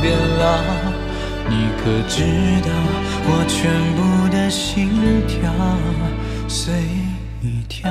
变老。你可知道我全部的心跳随你跳？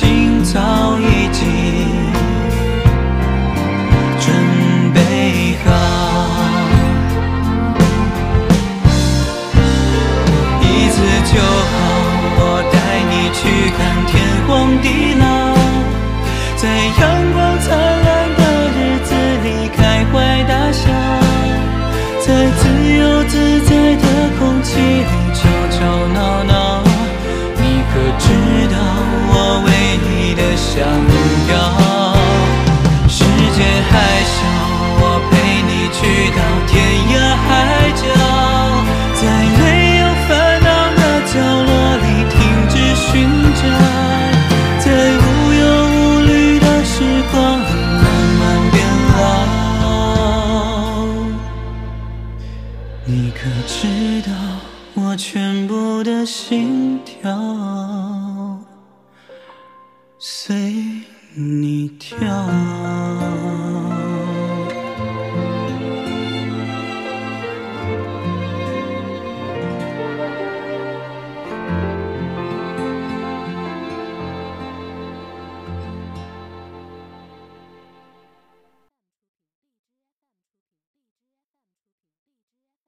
一知道我全部的心跳随你跳？